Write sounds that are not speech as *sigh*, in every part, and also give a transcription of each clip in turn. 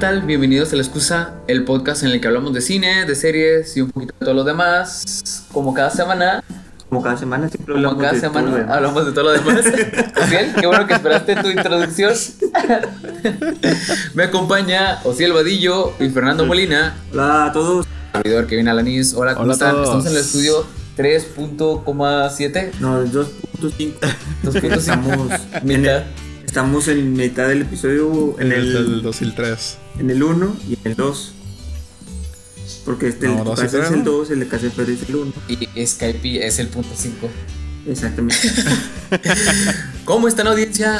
tal? Bienvenidos a La Excusa, el podcast en el que hablamos de cine, de series y un poquito de todo lo demás. Como cada semana, Como cada semana siempre como hablamos cada de todo semana lo demás. hablamos de todo lo demás. *laughs* Bien, qué bueno que esperaste tu introducción. Me acompaña Osiel Vadillo y Fernando Molina, Hola a todos. servidor Kevin Alanis. Hola, ¿cómo Hola están? todos. Estamos en el estudio 3.7, No, el 2.5. 2.5, Estamos, mitad. Estamos en mitad del episodio en el del el, 2003. en el 1 y en el 2. Porque este No, el de y es el ¿no? 2, el de casa es el 1. Y Skype es el punto 5. Exactamente. *laughs* ¿Cómo están audiencia?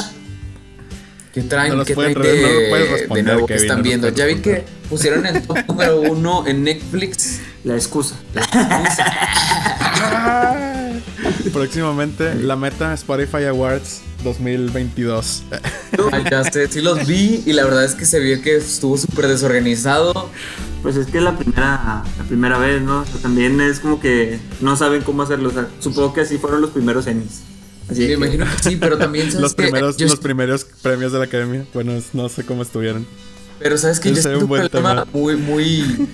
¿Qué traen? No ¿Qué traen de, de nuevo que están no viendo? Ya vi que pusieron el top número uno en Netflix. La excusa. *laughs* Próximamente, la meta Spotify Awards 2022. Ay, ya sé, sí los vi y la verdad es que se vio que estuvo súper desorganizado. Pues es que es la primera, la primera vez, ¿no? O sea, también es como que no saben cómo hacerlo. O sea, supongo que así fueron los primeros Emmys. Así Me que- imagino que sí, pero también sabes Los que primeros, yo- los primeros premios de la academia. Bueno, no sé cómo estuvieron. Pero sabes que yo siento un buen tema. muy, muy,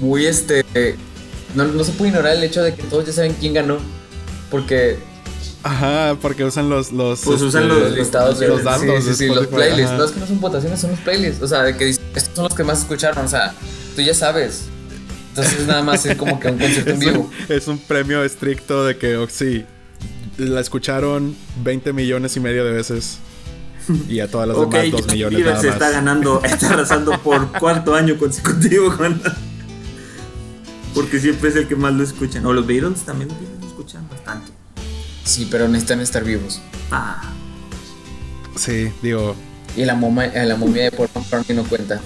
muy este. No, no se puede ignorar el hecho de que todos ya saben quién ganó. Porque Ajá, porque usan los. los Pues este, usan los, los- listados de los datos sí, los playlists. ajá. No es que no son votaciones, son los playlists. O sea, de que dicen, estos son los que más escucharon. O sea, tú ya sabes. Entonces nada más es como que un concierto en vivo. un, es un premio estricto de que, oh, sí, la escucharon 20 millones y medio de veces. Y a todas las Ok, demás 2 Justin millones nada se más. está ganando, *laughs* está arrasando por cuarto año consecutivo con... Porque siempre es el que más lo escuchan. O los Beatles también lo escuchan bastante. Sí, pero necesitan estar vivos. Ah, Sí, digo, Y la, momia, eh, la momia de Paul McCartney no cuenta.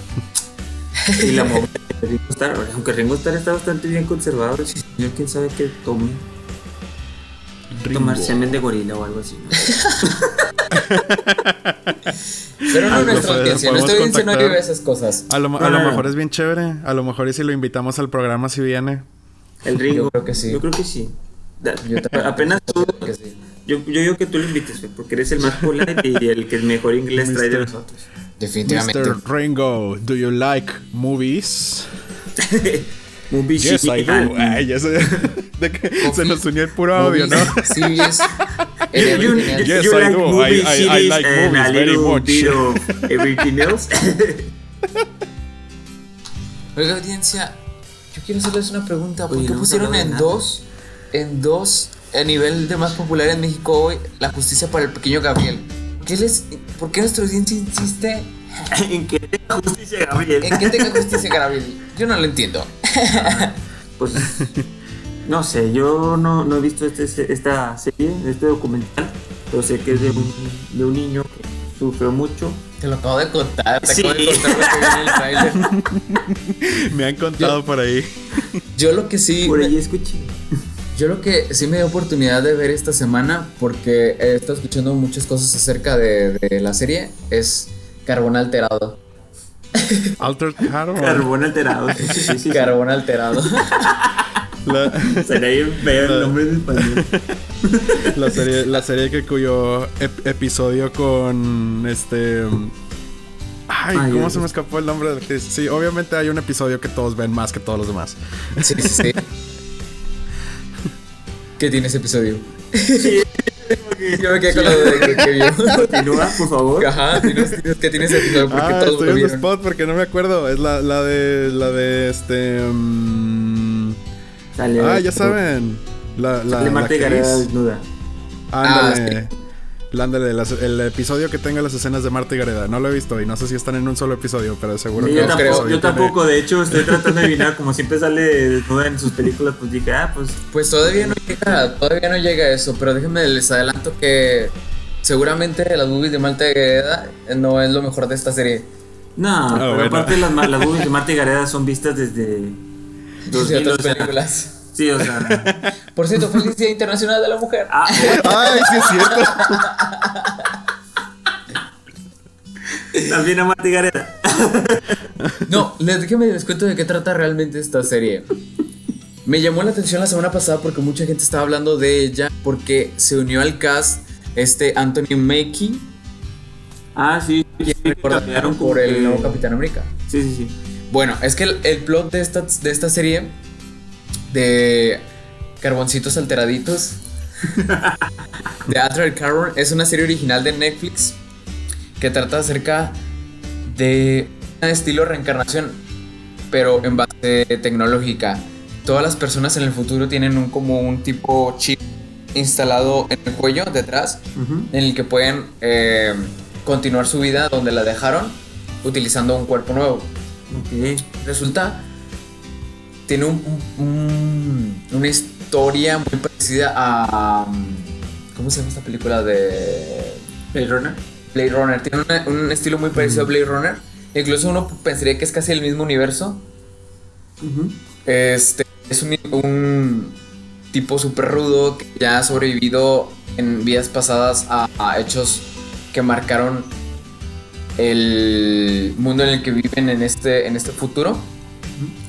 *laughs* y la movida de Ringo Starr, aunque Ringo Starr está bastante bien conservado, el señor quién sabe qué tome. Tomar semen de gorila o algo así. ¿no? *laughs* Pero no Algo nuestra audiencia. no contactar. vive esas cosas. A lo, a No, lo no, no. mejor es bien chévere. A lo mejor y si lo invitamos al programa si viene. El Ringo. Yo creo que sí. Yo creo que sí. Yo apenas tú, sí. yo, yo digo que tú lo invites, porque eres el más polite y el que mejor inglés trae de nosotros. Definitivamente. Mr. Ringo, do you like movies? *laughs* Movie Yes, I do. and- Ay, ya se, *laughs* de que se nos unió el puro audio, ¿no? Sí. *laughs* You, you. Yes, you I like do. I- like and movies a very much. bit of everything else. Oiga, audiencia, yo quiero hacerles una pregunta. ¿Por Oye, qué no pusieron en nada. dos, en dos, a nivel de más popular en México hoy, la justicia para el pequeño Gabriel? ¿Qué les, ¿Por qué nuestra audiencia insiste *laughs* en que tenga justicia, Gabriel. en que tenga justicia Gabriel? Yo no lo entiendo. *laughs* Pues, no sé, yo no, no he visto este, esta serie, este documental, pero sé que es de un, de un niño que sufrió mucho. Te lo acabo de contar, te Sí. acabo de contar lo que vi en el trailer. *laughs* Me han contado por ahí. Yo lo que sí. Por ahí escuché. Yo lo que sí me dio oportunidad de ver esta semana, porque he estado escuchando muchas cosas acerca de, de la serie, es Carbón Alterado. *laughs* Altered Carbon. Carbón alterado. Sí, sí, sí, sí. Carbón Alterado. *laughs* La, *laughs* Sería bien feo el nombre en español. la serie, la serie que cuyo ep- episodio con este. Ay, Ay, ¿cómo Dios. se me escapó el nombre? Sí, obviamente hay un episodio que todos ven más que todos los demás. Sí, sí, sí. ¿Qué tiene ese episodio? *laughs* Yo me quedé con lo de que, vio. *laughs* Continúa, por favor. Ajá, que tiene ese episodio porque Ah, todos estoy lo en el vieron. spot porque no me acuerdo. Es la, la de. La de este. mm, Sale, ah, ya saben. La, la, Sale la Marta y que Gareda es- desnuda. Ándale. La- Ándale, las- el episodio que tenga las escenas de Marta y Gareda. No lo he visto y no sé si están en un solo episodio, pero seguro Sí, que yo, ese tampoco, episodio yo tampoco, de hecho, estoy tratando de adivinar, como siempre sale desnuda en sus películas, pues dije, ah, pues Pues todavía no llega, todavía no llega a eso, pero déjenme les adelanto que seguramente las movies de Malta Guerrera no es lo mejor de esta serie. No, pero Ah, bueno. aparte las, las movies de Marta y Gareda son vistas desde de 2000, otras o sea, películas. Sí, o sea. *laughs* Por cierto, feliz Día Internacional de la Mujer. ah, Ay, sí es cierto. también a Marta y Gareda. *laughs* No, les, déjenme les cuento de qué trata realmente esta serie. Me llamó la atención la semana pasada porque mucha gente estaba hablando de ella porque se unió al cast este Anthony Mackie. Ah, sí, recordaron por el nuevo Capitán América. Sí, sí, sí. Bueno, es que el, el plot de esta, de esta serie de carboncitos alteraditos de Altered Carbon es una serie original de Netflix que trata acerca de un estilo reencarnación, pero en base tecnológica. Todas las personas en el futuro tienen un, como un tipo chip instalado en el cuello detrás, en el que pueden eh, continuar su vida donde la dejaron utilizando un cuerpo nuevo. Resulta, tiene un- un- un- una historia muy parecida a... ¿Cómo se llama esta película de ¿El runner? Blade Runner? Tiene una- un estilo muy parecido a Blade Runner. Incluso uno pensaría que es casi el mismo universo. Este es un, un tipo súper rudo que ya ha sobrevivido en vidas pasadas a, a hechos que marcaron el mundo en el que viven en este, en este futuro.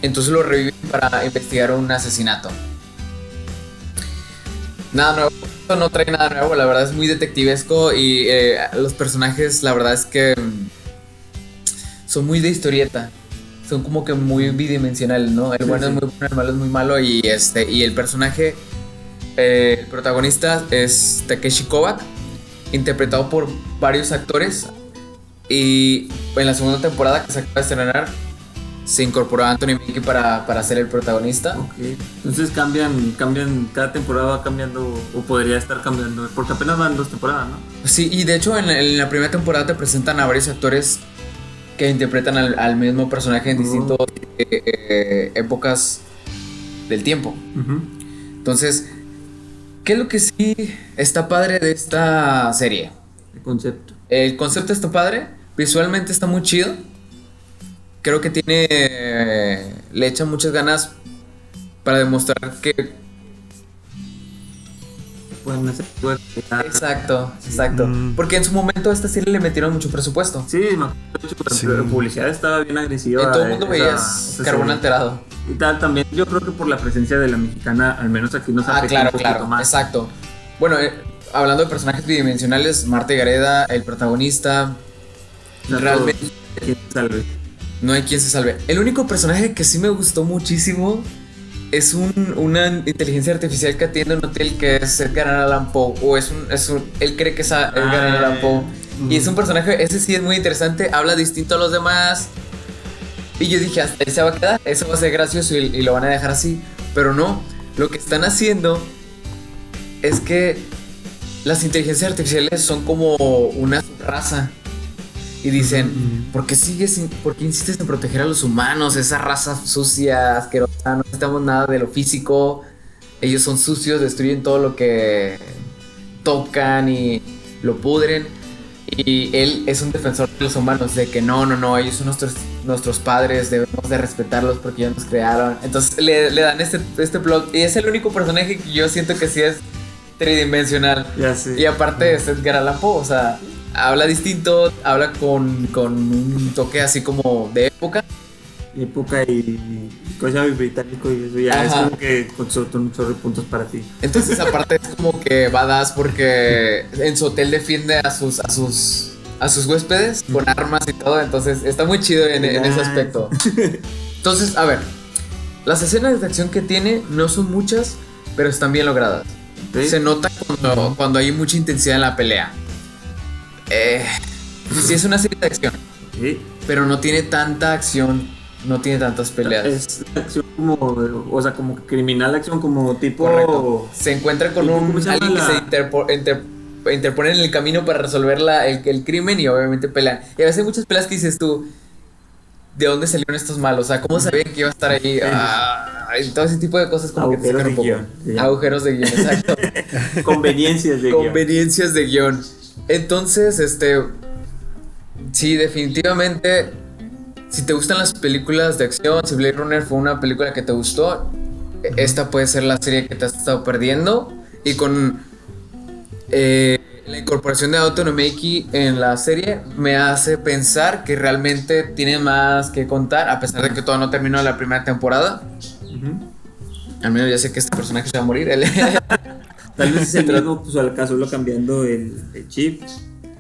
Entonces lo reviven para investigar un asesinato. Nada nuevo, esto no trae nada nuevo, la verdad es muy detectivesco y eh, los personajes, la verdad es que mm, son muy de historieta. Son como que muy bidimensionales, ¿no? El Sí, bueno sí. es muy bueno, el malo es muy malo y este y el personaje, eh, el protagonista es Takeshi Kovac, interpretado por varios actores y en la segunda temporada que se acaba de estrenar se incorporó a Anthony Mackie para, para ser el protagonista. Ok. Entonces cambian, cambian, cada temporada va cambiando, o podría estar cambiando, porque apenas van dos temporadas, ¿no? Sí, y de hecho en la, en la primera temporada te presentan a varios actores que interpretan al, al mismo personaje en Oh. distintas épocas del tiempo. Ujú. Entonces, ¿qué es lo que sí está padre de esta serie? El concepto. El concepto está padre, visualmente está muy chido. Creo que tiene. Le echan muchas ganas para demostrar que. Pueden hacer. pueden- Exacto, exacto. Mm. Porque en su momento a esta serie le metieron mucho presupuesto. Sí, de hecho, la Sí. publicidad estaba bien agresiva. En todo el mundo esa- veías esa carbón serie. alterado. Y tal, también yo creo que por la presencia de la mexicana, al menos aquí nos Ah, afecta claro, un poquito claro. más. Exacto. Bueno, eh, hablando de personajes bidimensionales, Marta Gareda, el protagonista, realmente todo- ¿quién salve? No hay quien se salve. El único personaje que sí me gustó muchísimo es un- una inteligencia artificial que atiende un hotel que es Edgar Allan Poe. O es un, es un- él cree que es a- Edgar Ah, Allan Poe. mm. Y es un personaje, ese sí es muy interesante, habla distinto a los demás. Y yo dije, hasta ahí se va a quedar, eso va a ser gracioso y, y lo van a dejar así. Pero no, lo que están haciendo es que las inteligencias artificiales son como una raza. Y dicen, Mm. ¿por qué sigues, sin- por qué insistes en proteger a los humanos? Esa raza sucia, asquerosa, no necesitamos nada de lo físico. Ellos son sucios, destruyen todo lo que tocan y lo pudren. Y él es un defensor de los humanos, de que no, no, no, ellos son nuestros, nuestros padres, debemos de respetarlos porque ellos nos crearon. Entonces le, le dan este, este plot y es el único personaje que yo siento que sí es tridimensional. Y aparte es Edgar Allan Poe, o sea, habla distinto, habla con, con un toque así como de época. época y cosa británico y eso ya es como que con de puntos para ti. Entonces aparte es como que badass porque en su hotel defiende a sus a sus a sus huéspedes con armas y todo, entonces está muy chido en, en ese aspecto. *laughs* Entonces, a ver, las escenas de acción que tiene no son muchas, pero están bien logradas. Se nota cuando, cuando hay mucha intensidad en la pelea. Eh, sí es una serie de acción, pero no tiene tanta acción, no tiene tantas peleas. Es acción como, o sea, como criminal acción, como tipo... Correcto. Se encuentra con ¿Y un alguien que la- se interpo- inter- interpone en el camino para resolver la- el, el crimen y obviamente pelean. Y a veces hay muchas peleas que dices tú, ¿de dónde salieron estos malos? O sea, ¿cómo sabían que iba a estar ahí? Ah, todo ese tipo de cosas como que te Agujeros sacan un poco. guion. Agujeros de guion, exacto. *laughs* Conveniencias de guion. Conveniencias de guion. Entonces, este. Sí, definitivamente. Si te gustan las películas de acción, si Blade Runner fue una película que te gustó, esta puede ser la serie que te has estado perdiendo. Y con eh, la incorporación de Autonomaki en la serie, me hace pensar que realmente tiene más que contar, a pesar de que todavía no terminó la primera temporada. Al menos ya sé que este personaje se va a morir. *laughs* Tal vez es el mismo, pues al caso lo cambiando el, el chip.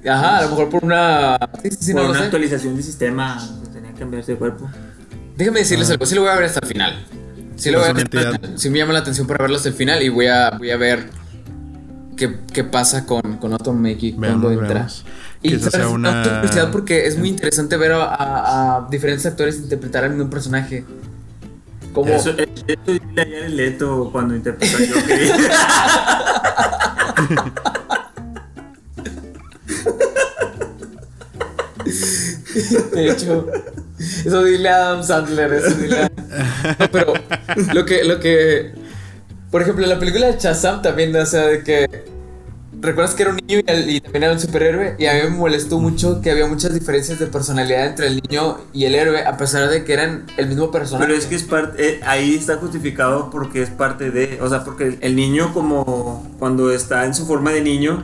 Ajá, a lo mejor por una. Sí, sí, sí, por no una actualización de sistema tenía que cambiarse de cuerpo. Déjame decirles Ah. algo, sí lo voy a ver hasta el final. Sí, lo voy a ver. Sí me llama la atención para verlo hasta el final y voy a, voy a ver qué, qué pasa con, con Automaki cuando entra. veamos. Y ¿sabes? sea una- curiosidad porque es muy interesante ver a, a- a diferentes actores interpretar al mismo personaje. Como, Eso, eso, eso dile a Jared Leto cuando interpretó a Joker. *laughs* De hecho, eso dile a Adam Sandler, eso dile a- No, pero lo que, lo que. Por ejemplo, en la película de Shazam también, o sea, de que. ¿Recuerdas que era un niño y, y también era un superhéroe? Y a mí me molestó mucho que había muchas diferencias de personalidad entre el niño y el héroe, a pesar de que eran el mismo personaje. Pero es que es parte, eh, ahí está justificado porque es parte de, o sea, porque el niño como cuando está en su forma de niño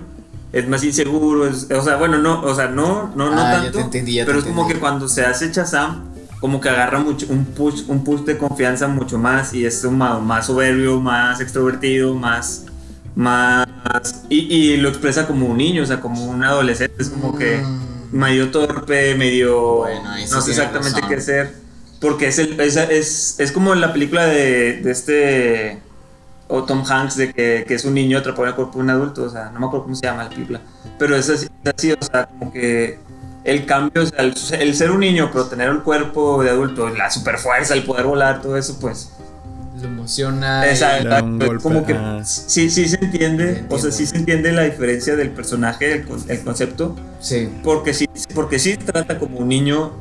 es más inseguro, es- o sea, bueno, no, o sea, no, no, no Ah, ya tanto, te entendí, ya te pero es como que cuando se hace Shazam, como que agarra mucho, un push, un push de confianza mucho más y es un ma- más soberbio, más extrovertido, más, más, y, y lo expresa como un niño, o sea, como un adolescente, es como que Mm. medio torpe, medio, Bueno, ahí sí no sé exactamente razón. qué hacer. Porque es, el, es, es, es como la película de, de este. O Tom Hanks, de que, que es un niño atrapado en el cuerpo de un adulto. O sea, no me acuerdo cómo se llama la película. Pero es así, es así, o sea, como que el cambio, o sea, el, el ser un niño, pero tener el cuerpo de adulto, la super fuerza, el poder volar, todo eso, pues. Lo emociona. Exacto, como que ah. sí, sí se entiende, Sí, o sea, sí se entiende la diferencia del personaje, el, con- el concepto, Sí. porque sí, porque sí trata como un niño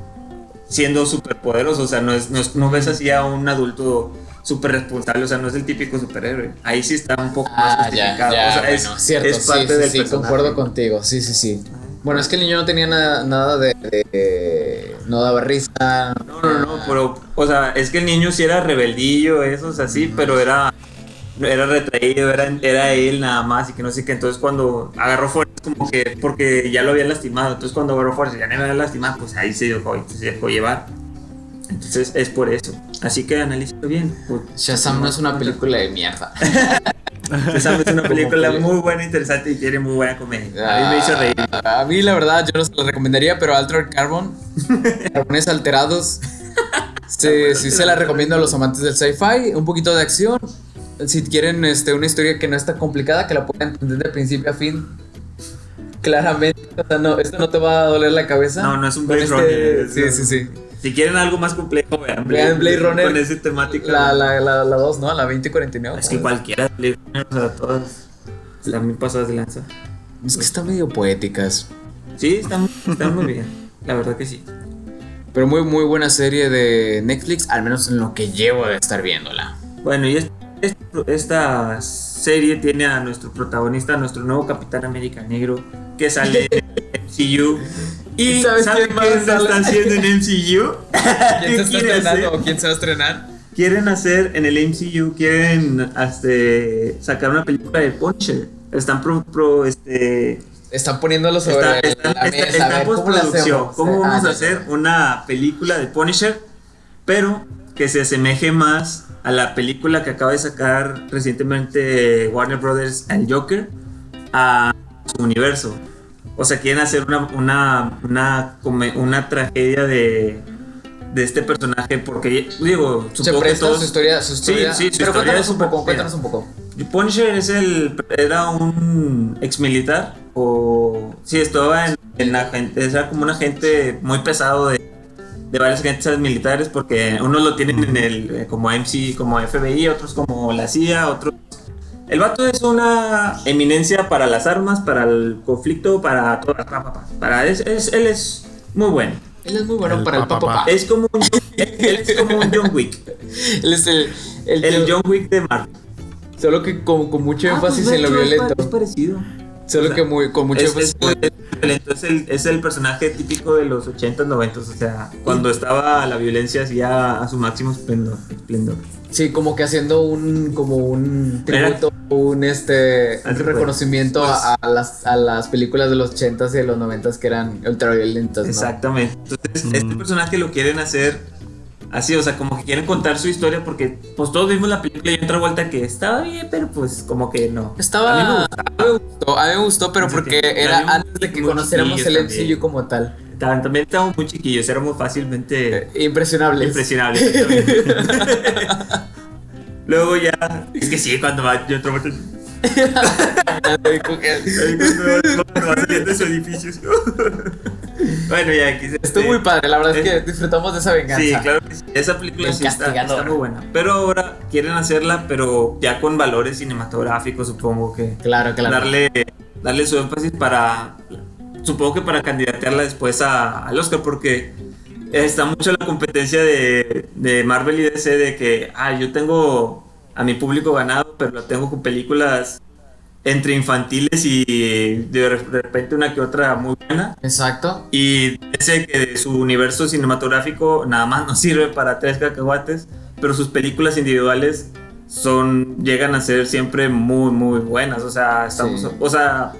siendo súper poderoso, o sea, no, es, no, es- no ves así a un adulto súper responsable, o sea, no es el típico superhéroe. Ahí sí está un poco más Ah, ya, justificado. ya, o sea, bueno, es, cierto, es parte sí, sí, del sí, personaje. concuerdo contigo, sí, sí, sí. Bueno, es que el niño no tenía nada, nada de, de- No daba risa. No, no, no, pero, o sea, es que el niño sí era rebeldillo, eso es así, pero era, era retraído, era, era él nada más y que no sé qué. Entonces, cuando agarró fuerza, como que, porque ya lo habían lastimado, entonces cuando agarró fuerza, ya no me había lastimado, pues ahí se dejó, se dejó llevar. Entonces, es por eso. Así que analízalo bien. pues, Shazam no es una película de mierda. *laughs* Shazam es una película muy buena, interesante y tiene muy buena comedia. A mí me hizo reír. Ah, A mí, la verdad, yo no se lo recomendaría, pero Altered Carbon, *laughs* Carbones Alterados, sí, sí se la recomiendo a los amantes del sci-fi. Un poquito de acción. Si quieren este, una historia que no está complicada, que la puedan entender de principio a fin. Claramente, o sea, no, esto no te va a doler la cabeza. No, no es un Blade este- Runner. Sí, sí, sí. Si quieren algo más complejo, vean Vean Blade Runner. Con ese temática. La 2, la, la, la dos, ¿no? La 2049. Es que cualquiera de Blade Runner, o sea, todas también pasadas de lanza. Es que están medio poéticas. Sí, están, están muy bien. La verdad que sí. Pero muy, muy buena serie de Netflix, al menos en lo que llevo de estar viéndola. Bueno, y es- es- esta serie tiene a nuestro protagonista, a nuestro nuevo Capitán América Negro, que sale en MCU. ¿Y ¿Sabes ¿saben quién está haciendo en MCU? ¿Quién se está estrenando o quién se va a estrenar? quieren hacer en el MCU, quieren este, sacar una película de Punisher. Están pro, pro, este, Están poniéndolo sobre está, la está- está- mesa. está a ver, en ¿cómo la postproducción. ¿Cómo Ah, vamos a hacer una película de Punisher, pero que se asemeje más a la película que acaba de sacar recientemente Warner Brothers, el Joker, a su universo? O sea, quieren hacer una, una, una, una tragedia de, de este personaje porque, digo, Se supongo que presta todos... su historia, su Sí, historia. sí, su Pero historia cuéntanos un poco, cuéntanos un poco. Punisher es el, era un ex militar o sí, estaba en, en la gente, era como un agente muy pesado de, de varias agencias militares porque unos lo tienen en el eh, como MC, como FBI, otros como la CIA, otros el vato es una eminencia para las armas, para el conflicto, para todas, pa, pa, pa. para es, es- él es muy bueno. Él es muy bueno El para el pa, pa, papá. pa. Es como un, *laughs* él es como un John Wick, Él es el, el, el John Wick de Marvel. Solo que con, con mucho Ah, énfasis pues, en lo violento. Es parecido. Solo o sea, que muy, con mucho es, énfasis. es es el, es el personaje típico de los 80s, 90s, o sea, cuando estaba la violencia hacía a su máximo esplendor. esplendor. Sí, como que haciendo un como un Era- tributo, un este un reconocimiento Pues- a, a las, a las películas de los 80s y de los 90s que eran ultraviolentas, ¿no? Exactamente. Entonces, Mm. este personaje lo quieren hacer Así, o sea, como que quieren contar su historia porque pues todos vimos la película y otra vuelta que estaba bien, pero pues como que no. Estaba. A mí me A mí me gustó, a mí me gustó, pero Sí, porque sí. era antes de que conociéramos el MCU también. como tal. También estábamos muy chiquillos, éramos fácilmente Impresionables. impresionables. *laughs* exactamente. *laughs* Luego ya. Es que sí, cuando va yo otro vuelta. De su edificio. bueno, ya Estuvo muy padre, la verdad es que disfrutamos de esa venganza. Sí, claro que sí. Esa película El sí está muy buena. Pero ahora quieren hacerla, pero ya con valores cinematográficos, supongo que. Claro, claro. Darle, darle su énfasis para. Supongo que para candidatearla después a- al Oscar, porque está mucho la competencia de, de Marvel y DC de que, ah, yo tengo a mi público ganado, pero lo tengo con películas entre infantiles y de repente una que otra muy buena. Exacto. Y ese que su universo cinematográfico nada más nos *laughs* sirve para tres cacahuates, pero sus películas individuales son llegan a ser siempre muy muy buenas, o sea, estamos Sí. o sea,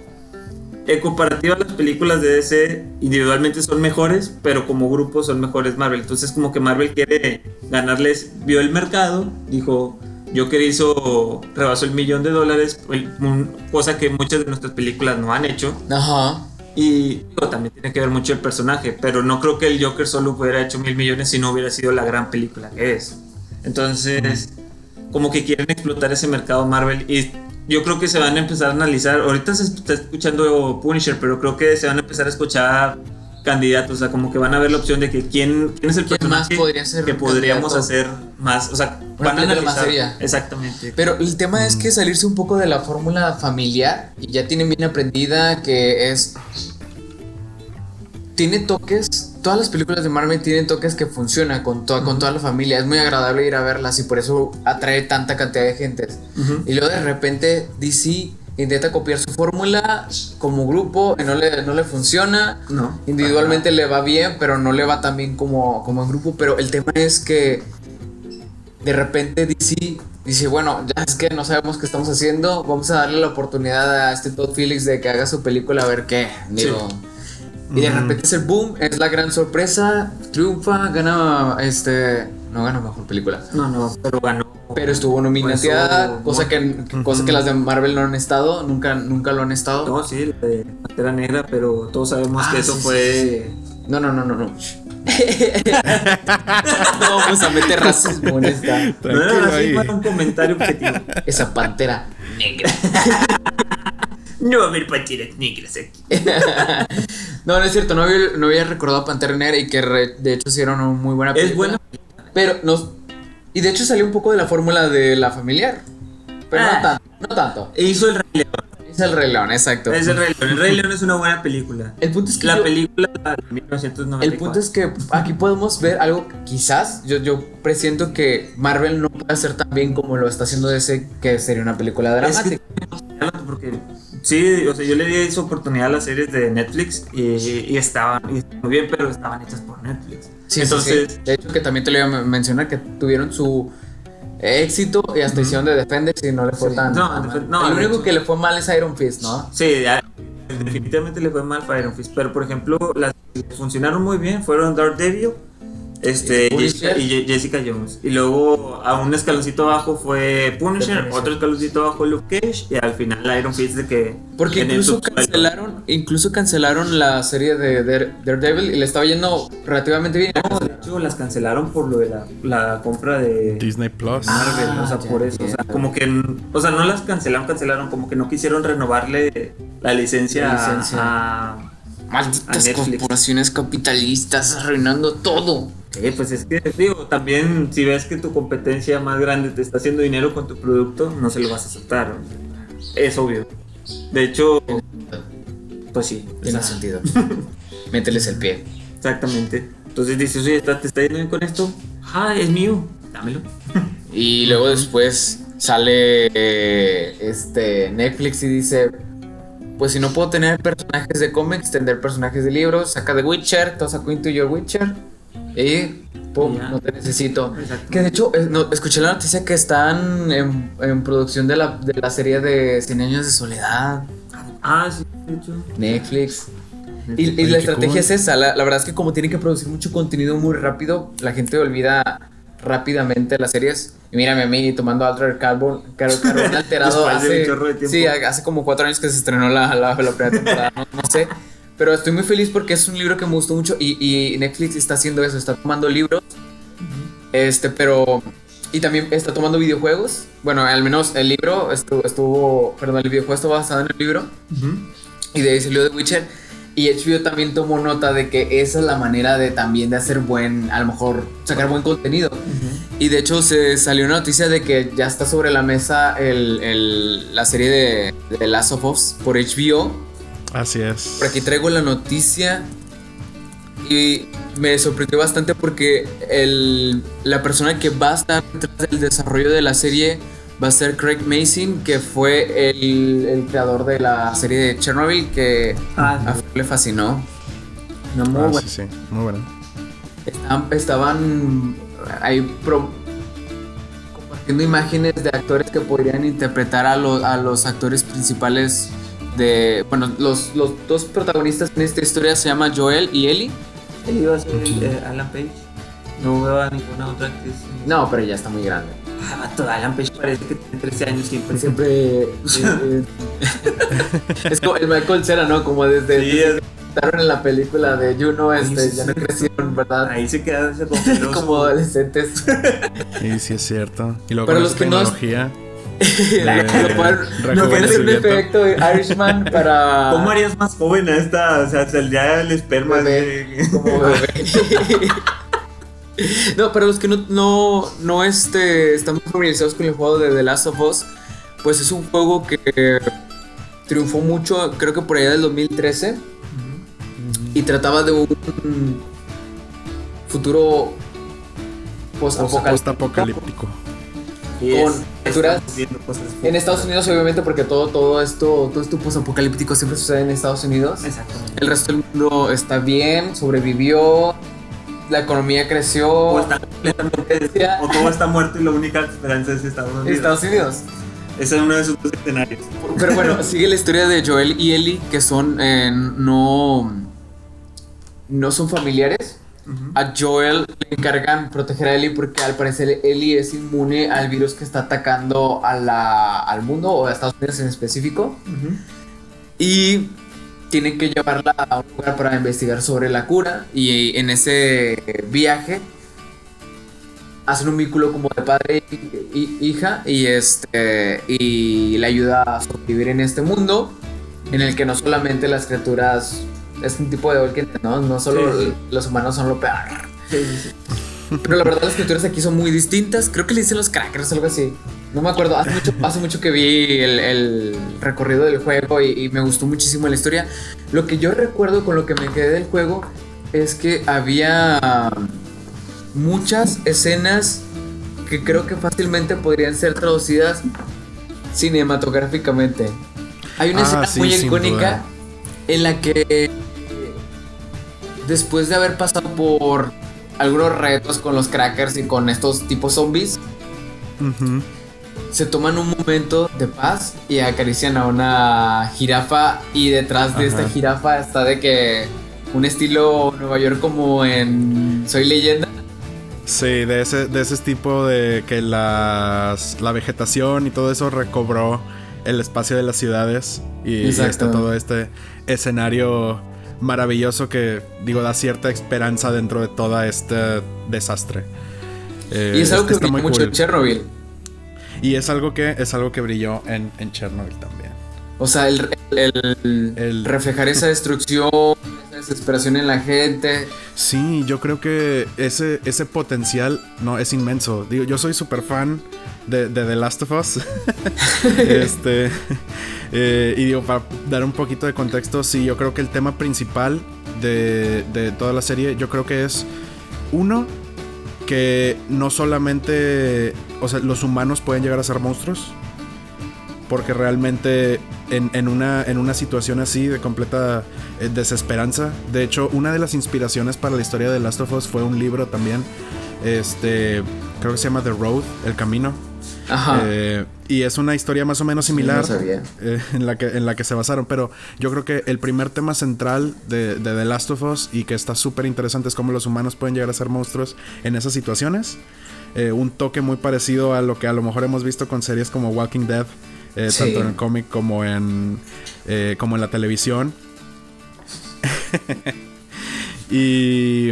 en comparativa a las películas de DC individualmente son mejores, pero como grupo son mejores Marvel. Entonces como que Marvel quiere ganarles, vio el mercado, dijo, yo que hizo, rebasó el millón de dólares, el- un- cosa que muchas de nuestras películas no han hecho. Ajá. Y digo, también tiene que ver mucho el personaje, pero no creo que el Joker solo hubiera hecho mil millones si no hubiera sido la gran película que es. Entonces, como que quieren explotar ese mercado Marvel y yo creo que se van a empezar a analizar. Ahorita se está escuchando Punisher, pero creo que se van a empezar a escuchar candidatos, o sea, como que van a ver la opción de que quién, quién es el ¿Quién más podría ser que podríamos candidato? hacer más, o sea, Una van a más analizar. seria. Exactamente. Pero el tema es que salirse un poco de la fórmula familiar y ya tienen bien aprendida que es. Tiene toques. Todas las películas de Marvel tienen toques que funcionan con, toda con toda la familia. Es muy agradable ir a verlas y por eso atrae tanta cantidad de gente. Ujú. Y luego de repente DC intenta copiar su fórmula como grupo y no le, no le funciona. No. Individualmente le va bien, pero no le va tan bien como, como en grupo. Pero el tema es que de repente DC dice, bueno, ya es que no sabemos qué estamos haciendo, vamos a darle la oportunidad a este Todd Phillips de que haga su película a ver qué. Digo. Y de repente es el boom, es la gran sorpresa, triunfa, gana este... No gana mejor película. No, no, pero ganó. Pero estuvo nominateada, Pues, cosa que, cosa que las de Marvel no han estado, nunca, nunca lo han estado. No, sí, la de Pantera Negra, pero todos sabemos Ah, que eso sí, fue. No, no, no, no, no. *laughs* no vamos a meter racismo en esta. *laughs* No Tranquilo era así, ahí. fue un comentario objetivo. *laughs* Esa pantera negra. No va a haber panteras negras aquí. No, no es cierto, no había, no había recordado Pantera Negra y que re- de hecho hicieron una muy buena película. Es buena. Pero nos. Y de hecho salió un poco de la fórmula de la familiar. Pero Ah. no tanto, no tanto. E hizo el Rey León. Es el Rey León, exacto. Es el Rey León. El Rey León es una buena película. El punto es que La yo- película de 1994. El punto es que aquí podemos ver algo que quizás yo, yo presiento que Marvel no puede hacer tan bien como lo está haciendo DC, que sería una película Es que dramática. porque sí, o sea, yo le di esa oportunidad a las series de Netflix y, y estaban y estaban muy bien, pero estaban hechas por Netflix. Sí, Entonces, sí. De hecho, que también te lo iba a men- mencionar que tuvieron su éxito y hasta hicieron de Defenders y no le fue Sí. tan. No, tan Defen- mal. no, El único hecho- que le fue mal es Iron Fist, ¿no? Sí, ya, definitivamente le fue mal a Iron Fist, pero por ejemplo, las que funcionaron muy bien fueron Daredevil este. Jessica, y Je- Jessica Jones. Y luego a un escaloncito abajo fue Punisher, Punisher. otro escaloncito abajo Luke Cage y al final Iron Fist de que... Porque incluso cancelaron, incluso cancelaron la serie de Dare- Daredevil y le estaba yendo relativamente bien. No, de hecho las cancelaron por lo de la, la compra de Disney Plus. Marvel, Ah, o sea, ya por eso, o sea, como que, o sea, no las cancelaron, cancelaron, como que no quisieron renovarle la licencia, La licencia. a... Malditas corporaciones capitalistas arruinando todo. Sí, pues es que, digo, también si ves que tu competencia más grande te está haciendo dinero con tu producto, no se lo vas a aceptar. Es obvio. De hecho, pues sí. o Tiene sea, sentido. *laughs* Mételes el pie. Exactamente. Entonces dices, oye, ¿está- ¿te está yendo bien con esto? Ah, es mío. Dámelo. Y luego después sale eh, este Netflix y dice, pues si no puedo tener personajes de cómics, tendré personajes de libros, saca The Witcher, te saco Into Your Witcher y pum, no te necesito. Que de hecho, eh, no, escuché la noticia que están en, en producción de la, de la serie de 100 años de soledad, Ah, sí, de hecho. Netflix. Y, la estrategia cool. es esa, la, la verdad es que como tienen que producir mucho contenido muy rápido, la gente olvida rápidamente las series. Y mírame a mí tomando Alter Carbon, car carbon *laughs* alterado hace, sí, hace como cuatro años que se estrenó la, la, la primera temporada, no, no sé. Pero estoy muy feliz porque es un libro que me gustó mucho y, y Netflix está haciendo eso, está tomando libros, este, pero... Y también está tomando videojuegos. Bueno, al menos el libro estuvo, estuvo perdón, el videojuego estuvo basado en el libro. Y de ahí salió The Witcher. Y HBO también tomó nota de que esa es la manera de también de hacer buen, a lo mejor sacar buen contenido. Y de hecho se salió una noticia de que ya está sobre la mesa el, el- la serie de, de Last of Us por HBO. Así es. Por aquí traigo la noticia y me sorprendió bastante porque el, la persona que va a estar detrás del desarrollo de la serie va a ser Craig Mason, que fue el, el creador de la serie de Chernobyl, que Ah, a Fer le fascinó. Una muy Ah, buena- sí, sí. Muy bueno. Estaban, estaban ahí pro- compartiendo imágenes de actores que podrían interpretar a, los a los actores principales de... Bueno, los, los dos protagonistas en esta historia se llaman Joel y Ellie. Él iba a ser el, eh, Alan Page. No veo a ninguna otra actriz. No, pero ya está muy grande. Ah, vato, Alan Page parece que tiene 13 años siempre. Siempre... *laughs* eh, eh, es como el Michael Cera, ¿no? Como desde... Sí, desde es- que estaron en la película de Juno, este, Sí, ya no sí. crecieron, ¿verdad? Ahí se queda ese congeloso. *laughs* como adolescentes. Y sí es cierto. Y luego con los que no es- tecnología. *laughs* Lo pueden hacer un efecto de Irishman para... ¿Cómo harías más joven a esta? O sea, saldría el esperma Bebé, de... como bebé. *laughs* no, para los que no, no, no este, estamos familiarizados con el juego de The Last of Us, pues es un juego que triunfó mucho, creo que por allá del 2013, y trataba de un futuro post-apocalíptico. Con criaturas En Estados Unidos, obviamente, porque todo, todo esto, todo esto post-apocalíptico siempre sucede en Estados Unidos. Exactamente. El resto del mundo está bien, sobrevivió, la economía creció. O está completamente... O todo está muerto y la única esperanza es Estados Unidos. Estados Unidos. Ese es uno de sus dos escenarios. Pero bueno, *laughs* sigue la historia de Joel y Ellie, que son eh, no, no son familiares. A Joel le encargan proteger a Ellie porque al parecer Ellie es inmune al virus que está atacando a la, al mundo o a Estados Unidos en específico. Y tienen que llevarla a un lugar para investigar sobre la cura. Y en ese viaje hacen un vínculo como de padre y, y- hija. Y este. Y le ayuda a sobrevivir en este mundo. En el que no solamente las criaturas. Es un tipo de Dead, ¿no? No solo Sí, sí. los humanos son lo peor. Sí. Pero la verdad las criaturas aquí son muy distintas. Creo que le dicen los crackers o algo así. No me acuerdo. Hace mucho, hace mucho que vi el, el recorrido del juego y, y me gustó muchísimo la historia. Lo que yo recuerdo con lo que me quedé del juego es que había muchas escenas que creo que fácilmente podrían ser traducidas cinematográficamente. Hay una Ah, escena sí, muy icónica en la que después de haber pasado por algunos retos con los crackers y con estos tipos zombies. Se toman un momento de paz y acarician a una jirafa y detrás de esta jirafa está de que un estilo Nueva York como en Soy leyenda. Sí, de ese, de ese tipo de que las, la vegetación y todo eso recobró el espacio de las ciudades y, y está todo este escenario maravilloso que, digo, da cierta esperanza dentro de todo este desastre. Eh, y es algo que está muy mucho cool. en Chernobyl. Y es algo que es algo que brilló en, en Chernobyl también. O sea, el, el- El- reflejar esa *laughs* destrucción, esa desesperación en la gente. Sí, yo creo que ese, ese potencial no es inmenso. Digo, yo soy súper fan de, de The Last of Us. *laughs* este. *laughs* eh, y digo, para dar un poquito de contexto, sí, yo creo que el tema principal de, de toda la serie, yo creo que es uno. Que no solamente. O sea, los humanos pueden llegar a ser monstruos. Porque realmente en, en una, en una situación así de completa eh, desesperanza. De hecho, una de las inspiraciones para la historia de Last of Us fue un libro también. Este, creo que se llama The Road, El Camino. Ajá. Eh, y es una historia más o menos similar No sabía. eh, en, la que, en la que se basaron. Pero yo creo que el primer tema central de, de The Last of Us y que está súper interesante es cómo los humanos pueden llegar a ser monstruos en esas situaciones. Eh, un toque muy parecido a lo que a lo mejor hemos visto con series como Walking Dead, eh, tanto en el cómic como en, eh, como en la televisión. *laughs* y,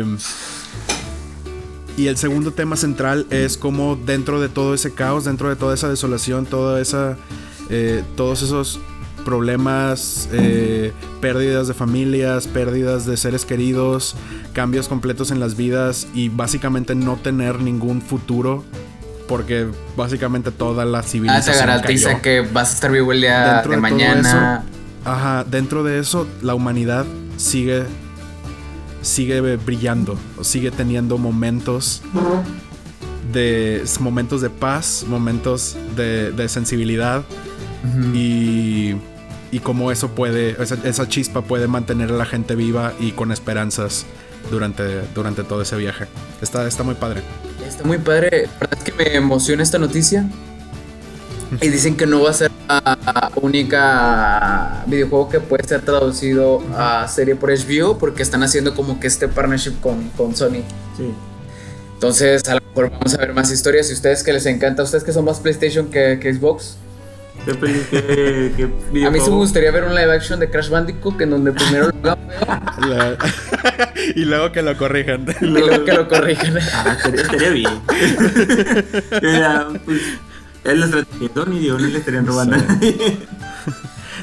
y el segundo tema central es como dentro de todo ese caos, dentro de toda esa desolación, toda esa, todos esos problemas, pérdidas de familias, pérdidas de seres queridos, cambios completos en las vidas y básicamente no tener ningún futuro porque básicamente toda la civilización. Ah, te garantiza que vas a estar vivo el día de, mañana. ajá, dentro de eso la humanidad sigue sigue brillando, sigue teniendo momentos de momentos de paz, momentos de, sensibilidad y y cómo eso puede, esa, esa, chispa puede mantener a la gente viva y con esperanzas durante, durante todo ese viaje. Está, está muy padre. Está muy padre. La verdad es que me emociona esta noticia. Y dicen que no va a ser la única videojuego que puede ser traducido a serie por HBO porque están haciendo como que este partnership con, con Sony. Sí. Entonces, a lo mejor vamos a ver más historias. Y ustedes que les encanta, ustedes que son más PlayStation que, que Xbox, a mí sí me gustaría ver un live action de Crash Bandicoot en donde primero lo *laughs* *laughs* y luego que lo corrijan. Y luego que lo corrijan. Ah, estaría bien. *laughs* pues, él lo está ni Dios ni le estarían robando.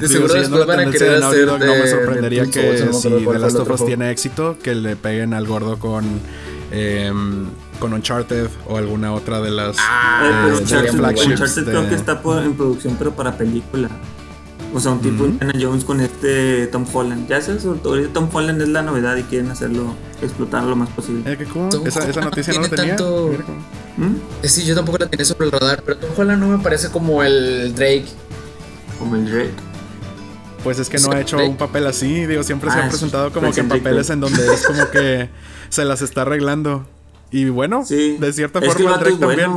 De seguro después van a querer hacer No me sorprendería que si The Last of Us tiene éxito, que le peguen al gordo con... Eh, con Uncharted o alguna otra de las ah, eh, Uncharted, creo que está en producción pero para película. O sea un tipo Indiana Jones con este Tom Holland. Ya sabes ahorita Tom Holland es la novedad y quieren hacerlo explotar lo más posible. ¿Eh, ¿Esa, esa, noticia no tenía. tanto... ¿Mm? Eh, sí yo tampoco la tenía sobre el radar pero Tom Holland no me parece como el Drake. Como el Drake. Pues es que no ha hecho un papel así, digo, siempre se ha ah, presentado como que en papeles en donde es como que se las está arreglando. Y bueno, de cierta forma *laughs* el, también.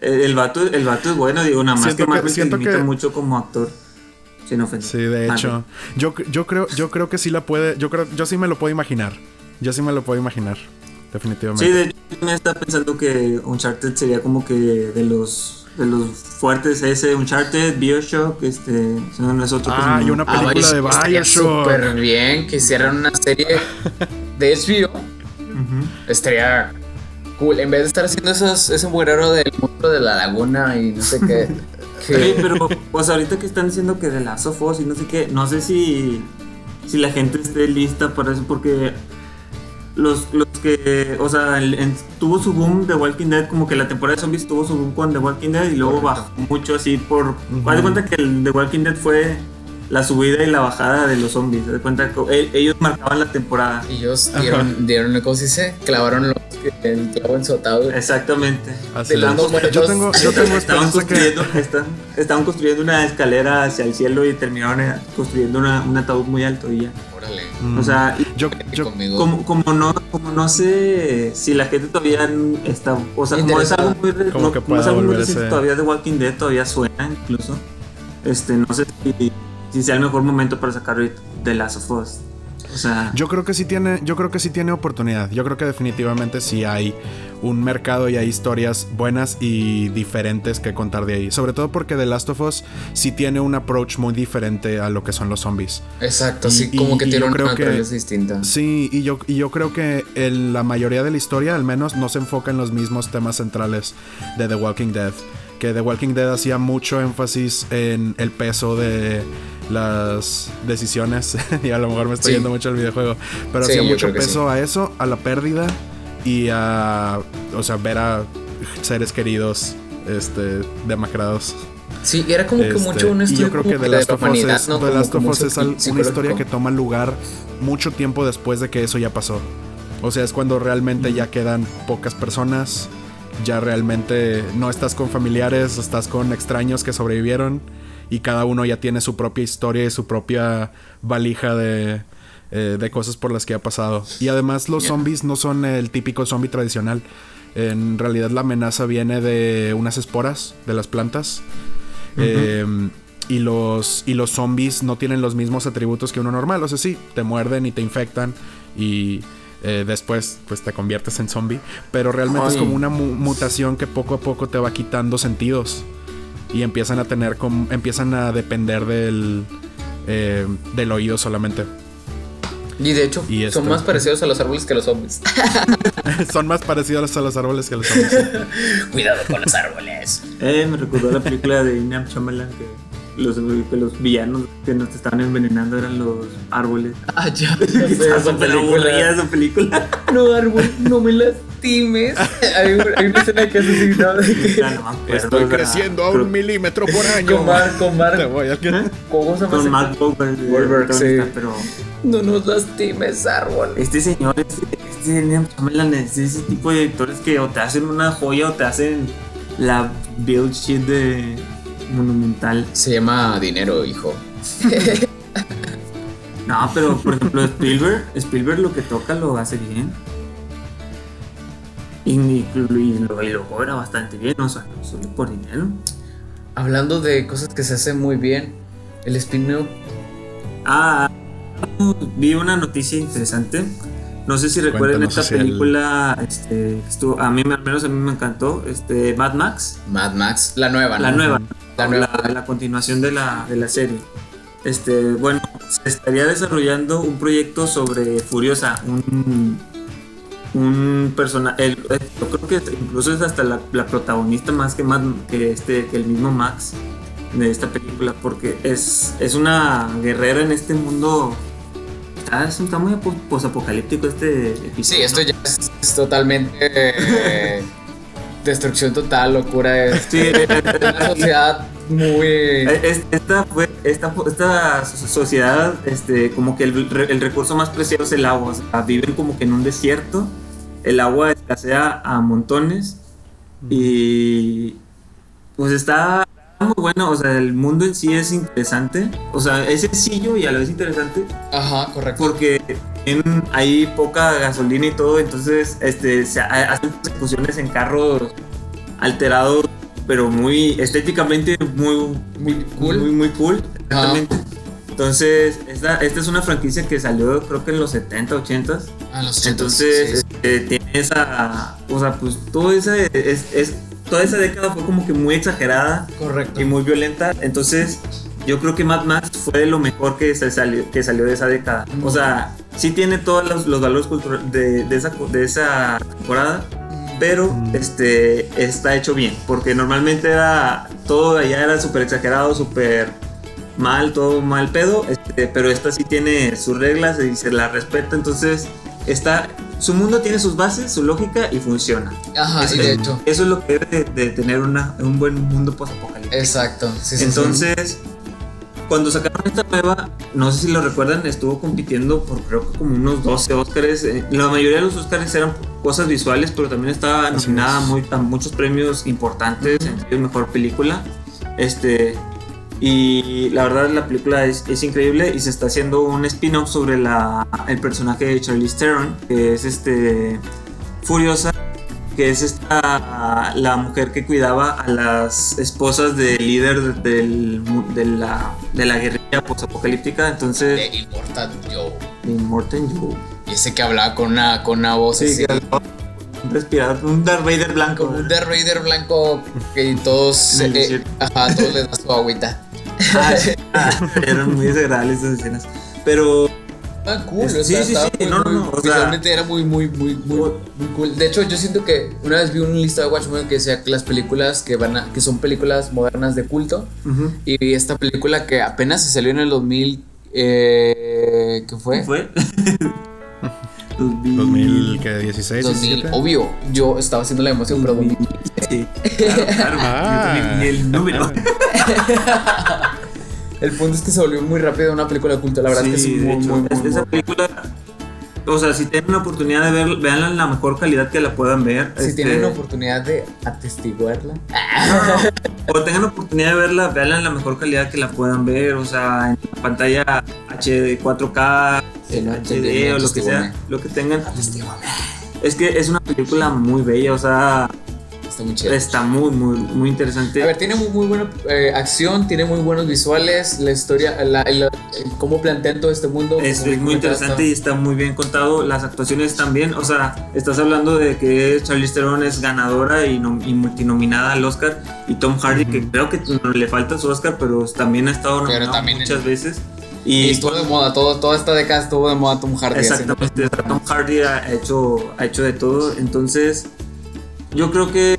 el, vato, el vato es bueno, digo, nada más que, más siento que... mucho como actor. Sin ofender. Sí, de hecho. Yo, yo creo, yo creo que sí la puede. Yo creo, yo sí me lo puedo imaginar. Yo sí me lo puedo imaginar. Definitivamente. Sí, de hecho, me está pensando que Uncharted sería como que de los de los fuertes ese Uncharted, Bioshock, este, son otros Ah, hay una película de Bioshock. Súper bien que hicieran una serie de HBO Estaría cool. En vez de estar haciendo esos, ese mugrero del monstruo de la laguna y no sé qué. *laughs* Sí, pero pues ahorita que están diciendo que de las sofos y no sé qué, no sé si, si la gente esté lista para eso porque los, los que, o sea, tuvo su boom de Walking Dead, como que la temporada de zombies tuvo su boom con The Walking Dead y luego bajó mucho así por... Uh de cuenta que el The Walking Dead fue la subida y la bajada de los zombies. De cuenta que e, ellos marcaban la temporada. Ellos dieron, dieron cosa se clavaron los, el clavo ensotado. Exactamente. yo tengo, yo tengo estaban construyendo, estaban construyendo una escalera hacia el cielo y terminaron eh, construyendo una, un ataúd muy alto y ya. Órale. O sea, yo, como, como, no, como no sé si la gente todavía está, o sea, como es algo muy, como que no es algo muy todavía de Walking Dead todavía suena incluso. Este, no sé si si sea el mejor momento para sacar de Last of Us. O sea, yo creo que sí tiene, yo creo que sí tiene oportunidad. Yo creo que definitivamente sí hay un mercado y hay historias buenas y diferentes que contar de ahí. Sobre todo porque The Last of Us sí tiene un approach muy diferente a lo que son los zombies. Exacto, sí, como que tiene una naturaleza distinta. Sí, y yo, y yo creo que en la mayoría de la historia, al menos, no se enfoca en los mismos temas centrales de The Walking Dead. The Walking Dead hacía mucho énfasis en el peso de las decisiones. *laughs* y a lo mejor me estoy yendo mucho al videojuego. Pero hacía mucho peso a eso, a la pérdida y a. O sea, ver a seres queridos este, demacrados. Sí, era como que este, mucho un estudio. Y yo creo que The Last of Us es, ¿no? Last of Us es una historia que toma lugar mucho tiempo después de que eso ya pasó. O sea, es cuando realmente ya quedan pocas personas. Ya realmente no estás con familiares, estás con extraños que sobrevivieron y cada uno ya tiene su propia historia y su propia valija de, eh, de cosas por las que ha pasado. Y además los zombies no son el típico zombie tradicional. En realidad la amenaza viene de unas esporas de las plantas. Em, y, los, y los zombies no tienen los mismos atributos que uno normal. O sea, sí, te muerden y te infectan. Y eh, después pues te conviertes en zombie. Pero realmente es como una mu- mutación que poco a poco te va quitando sentidos. Y empiezan a tener como. empiezan a depender del. eh, del oído solamente. Y de hecho, Y son más parecidos a los árboles que los zombies. *laughs* Son más parecidos a los árboles que los zombies. *laughs* Cuidado con los árboles. Eh, me recordó la película de Inam Shyamalan que los, que los villanos que nos estaban envenenando eran los árboles. *laughs* Ah, ya. Esa aburrida película. esa película. *laughs* No, árbol, no me lastimes. *laughs* Hay, un- hay una escena que hace ¿no? De que- Ya no me acuerdo, Estoy creciendo a un milímetro por año. Con Mark, con Te Mark. voy a- ¿Cómo se llama? Con Mark Wahlberg. sí. Pero No nos lastimes, árbol. este señor, este, este ese tipo de directores que o te hacen una joya o te hacen la build shit de monumental. Se llama dinero, hijo. *laughs* No, pero por ejemplo Spielberg, Spielberg lo que toca lo hace bien. Y, y, y lo, y lo cobra bastante bien, o sea, no solo por dinero. Hablando de cosas que se hacen muy bien, el spin-off. Ah, vi una noticia interesante. No sé si recuerdan esta social. película, este, que estuvo, a mí al menos a mí me encantó, este, Mad Max, Mad Max, la nueva, la ¿no? nueva, La la, la continuación de la, de la serie. Este, bueno, se estaría desarrollando un proyecto sobre Furiosa, un, un personaje, yo creo que incluso es hasta la, la protagonista más que, Mad- que, este, que el mismo Max de esta película, porque es, es una guerrera en este mundo. Está, está muy apo- posapocalíptico este episodio. Sí, esto ya es, es totalmente eh, destrucción total, locura. Es Sí, una sociedad muy. Eh, es- Esta, fue, esta, esta so- sociedad, este, como que el recurso más preciado es el agua. O sea, viven como que en un desierto. El agua escasea a montones. Y pues está muy bueno. O sea, el mundo en sí es interesante. O sea, es sencillo y a la vez interesante. Ajá, correcto. Porque en- hay poca gasolina y todo. Entonces, este, se ha- hacen persecuciones en carros alterados. Pero muy estéticamente muy Muy cool. muy, muy cool, exactamente. Entonces, esta, esta es una franquicia que salió creo que en los 70, 80. A los 80s, Entonces, sí, sí. este, tiene esa, o sea, pues toda esa, es, es- toda esa década fue como que muy exagerada correcto. y muy violenta. Entonces, yo creo que Mad Max fue de lo mejor que, se salió, que salió de esa década. O sea, sí tiene todos los, los valores culturales de, de esa, de esa temporada, pero Mm. este está hecho bien, porque normalmente era todo allá era súper exagerado, súper mal, todo mal pedo, este, pero esta sí tiene sus reglas y se la respeta, entonces está su mundo tiene sus bases, su lógica y funciona. Ajá, eso, y de hecho. eso es lo que debe de, de tener una, un buen mundo post-apocalíptico. Exacto. Sí, sí, sí. Entonces, cuando sacaron esta nueva, no sé si lo recuerdan, estuvo compitiendo por creo que como unos 12 Oscars. Eh, La mayoría de los Oscars eran cosas visuales, pero también estaba nominada muy, a muchos premios importantes, entre ellos mejor película. Este, y la verdad la película es, es increíble y se está haciendo un spin-off sobre la, el personaje de Charlize Theron, que es este Furiosa, que es esta la mujer que cuidaba a las esposas del líder del, de, la, de la guerrilla posapocalíptica, entonces De Immortal Joe. de Morten Joe. Y ese que hablaba con una, con una voz Sí, así. que un Darth Vader blanco. Un Darth Raider blanco que todos, eh, ajá, todos les da su agüita. Ah. *laughs* Ah, eran muy desagradables esas escenas. Pero Ah, cool, Sí, o sea, sí, estaba sí, muy, no, no, muy- no, o sea- era muy, muy, muy, muy, muy cool. De hecho, yo siento que una vez vi un lista de Watchmen que decía que las películas que van a, que son películas modernas de culto y esta película que apenas se salió en el 2000, eh, ¿qué fue? ¿Qué fue? *laughs* 2000. 2016, 2000, 17. obvio, yo estaba haciendo la emoción, pero 2000. Sí, claro, claro. *laughs* Ah. Yo el número. El punto es que se volvió muy rápido una película de culto, la verdad es que Sí, es muy, hecho, muy, muy, es- muy esa buena. película, o sea, si tienen la oportunidad de ver, veanla en la mejor calidad que la puedan ver. Si este, tienen la oportunidad de atestiguarla. *laughs* o tengan la oportunidad de verla, veanla en la mejor calidad que la puedan ver, o sea, en la pantalla HD 4K, Sí, no, HD no, o lo que sea, lo que tengan. Es que es una película muy bella, o sea, Está muy chido. Está muy, muy, muy interesante. A ver, tiene muy, muy buena eh, acción, tiene muy buenos visuales, la historia, la, la- cómo plantean todo este mundo. Es, es muy interesante y está muy bien contado. Las actuaciones también. O sea, estás hablando de que Charlize Theron es ganadora y, nom- y multinominada al Oscar. Y Tom Hardy, que creo que no le falta su Oscar, pero también ha estado nominado también muchas en- veces. Y Y estuvo de moda, todo, toda esta década estuvo de moda Tom Hardy. Exactamente, Tom Hardy ha hecho, ha hecho de todo, entonces yo creo que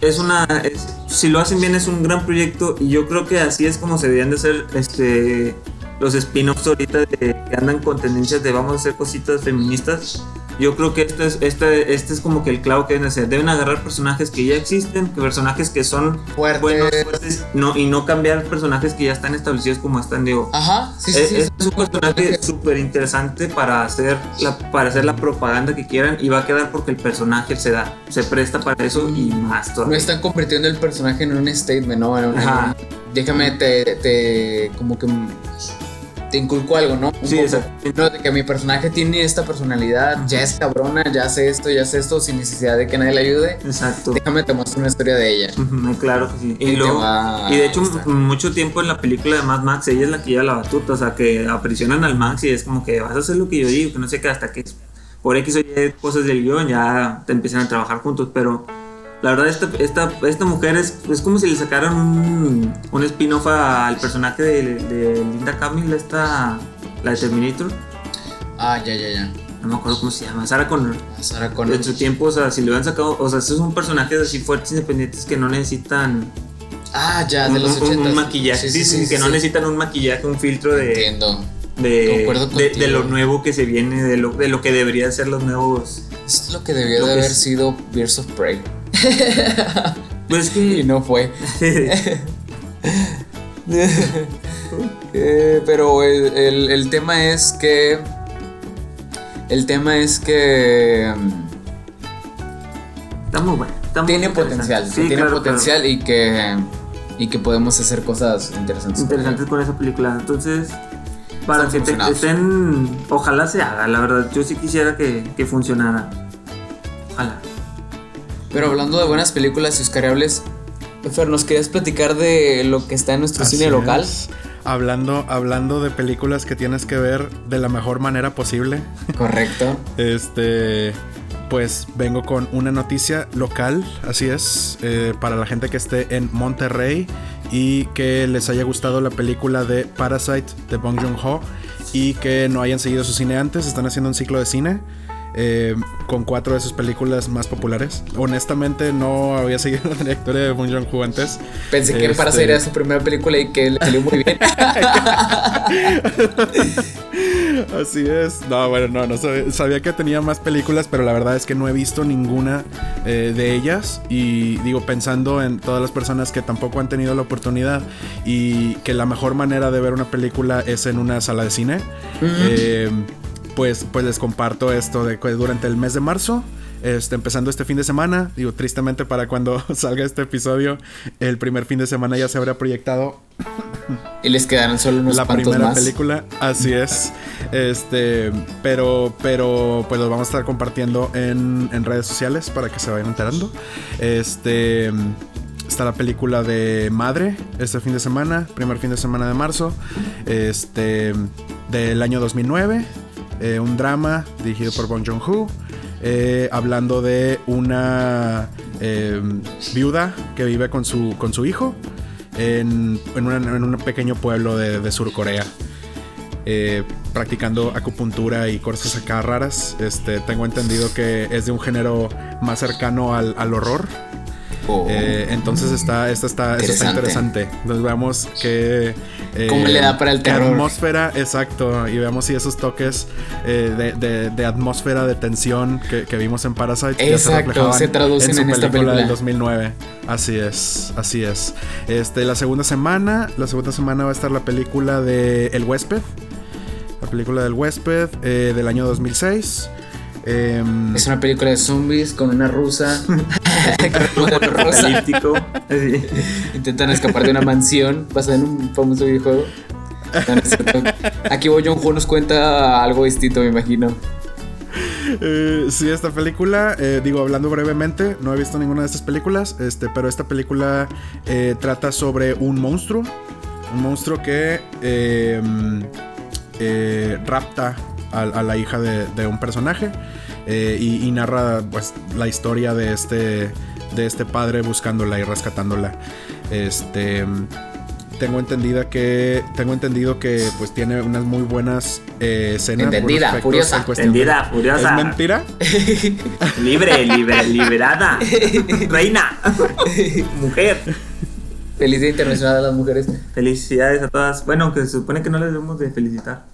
es una, es- si lo hacen bien es un gran proyecto y yo creo que así es como se deberían de hacer este, los spin-offs ahorita de, que andan con tendencias de vamos a hacer cositas feministas. Yo creo que este es, este, este es como que el clavo que deben hacer. Deben agarrar personajes que ya existen, que personajes que son Fuertes. buenos, fuertes, no, y no cambiar personajes que ya están establecidos como están, digo. Ajá, sí, sí, Es, sí. es un personaje súper interesante para hacer, la, para hacer la propaganda que quieran y va a quedar porque el personaje se da, se presta para eso y más No todavía. están convirtiendo el personaje en un statement, ¿no? En un- en Ajá. un- déjame, te, te. como que. Te inculco algo, ¿no? Un Sí, poco. exacto. No, de que mi personaje tiene esta personalidad, ya es cabrona, ya hace esto, ya hace esto, sin necesidad de que nadie le ayude. Exacto. Déjame te muestro una historia de ella. Ujú, Claro que sí. Y luego- y de hecho, mucho tiempo en la película de Mad Max, ella es la que lleva la batuta, o sea, que aprisionan al Max y es como que vas a hacer lo que yo digo, que no sé qué, hasta que por X o Y cosas del guion ya te empiezan a trabajar juntos, pero la verdad esta, esta, esta mujer es, es como si le sacaran un, un spin-off al personaje de, de Linda Camille, esta, la de Terminator, Ah, ya, ya, ya. no me acuerdo cómo se llama, Sarah Connor. Sarah Connor. En su tiempo, o sea, si le hubieran sacado, o sea, estos son personajes así fuertes, independientes que no necesitan Ah, ya, de un, los un- un 80. maquillaje, sí, sí, que no necesitan un maquillaje, un filtro de, Entiendo. de, de, de lo nuevo que se viene, de lo, de lo que deberían ser los nuevos. Es lo que debió Lo de haber es- sido Birds of Prey. Pues Y que no fue. *laughs* Eh, pero el, el- el tema es que. El tema es que. mm, está muy bueno. está muy Tiene potencial. Sí, tiene claro, potencial y que. Y que podemos hacer cosas interesantes. Interesantes con esa película. Entonces, para Estamos que te- estén. Ojalá se haga, la verdad. Yo sí quisiera que, que funcionara. Ojalá. Pero hablando de buenas películas y oscariables, Fer, ¿nos querías platicar de lo que está en nuestro Así cine local? es. Hablando, hablando de películas que tienes que ver de la mejor manera posible. Correcto. *laughs* Este, pues vengo con una noticia local, así es, eh, para la gente que esté en Monterrey y que les haya gustado la película de Parasite de Bong Joon-ho y que no hayan seguido su cine antes, están haciendo un ciclo de cine. Eh, con cuatro de sus películas más populares. Honestamente, no había seguido la trayectoria de Bong Joon-ho antes. Pensé que Este- Parasite era su primera película y que le salió muy bien. *laughs* Así es. No, bueno, no, no sabía, sabía que tenía más películas, pero la verdad es que no he visto ninguna eh, de ellas. Y digo, pensando en todas las personas que tampoco han tenido la oportunidad y que la mejor manera de ver una película es en una sala de cine, eh, pues, pues les comparto esto de que durante el mes de marzo. Este, empezando este fin de semana, digo, tristemente para cuando *laughs* salga este episodio, el primer fin de semana ya se habrá proyectado y les quedaron solo unos la primera más. película, así es. Este, pero, pero, pues lo vamos a estar compartiendo en, en redes sociales para que se vayan enterando. Este, está la película de Madre este fin de semana, primer fin de semana de marzo, este, del año 2009, eh, un drama dirigido por Bong Joon-ho. eh, hablando de una eh, viuda que vive con su, con su hijo en, en, una- en un pequeño pueblo de, de Sur Corea. eh, practicando acupuntura y cosas acá raras. Este, tengo entendido que es de un género más cercano al, al horror. Oh. Eh, entonces está, esta está, esta está Interesante. interesante. Nos veamos eh, ¿Cómo le da para el terror? atmósfera, exacto. Y veamos si esos toques eh, de, de- de atmósfera, de tensión que, que vimos en Parasite se Exacto, se traducen su en esta película del película. 2009. Así es, así es. Este, la segunda semana, la segunda semana va a estar la película de El Huésped. La película del Huésped eh, del año 2006. Em, Es una película de zombies con una rusa. *laughs* *laughs* con. Apocalíptico. así. Intentan escapar de una mansión basada en un famoso videojuego. No, no. Aquí Bo Joon-ho nos cuenta algo distinto, me imagino. Eh, sí, esta película, eh, digo, hablando brevemente, no he visto ninguna de estas películas, este, pero esta película eh, trata sobre un monstruo, un monstruo que em, eh, rapta a, a la hija de, de un personaje eh, y, y narra pues, la historia de este, de este padre buscándola y rescatándola. Este tengo entendida que tengo entendido que pues tiene unas muy buenas eh, escenas Entendida, furiosa. en Entendida, furiosa. ¿Es mentira? *laughs* Libre, libre, liberada. Reina. Mujer. Feliz Día Internacional de las Mujeres. Felicidades a todas. Bueno, aunque se supone que no les debemos de felicitar.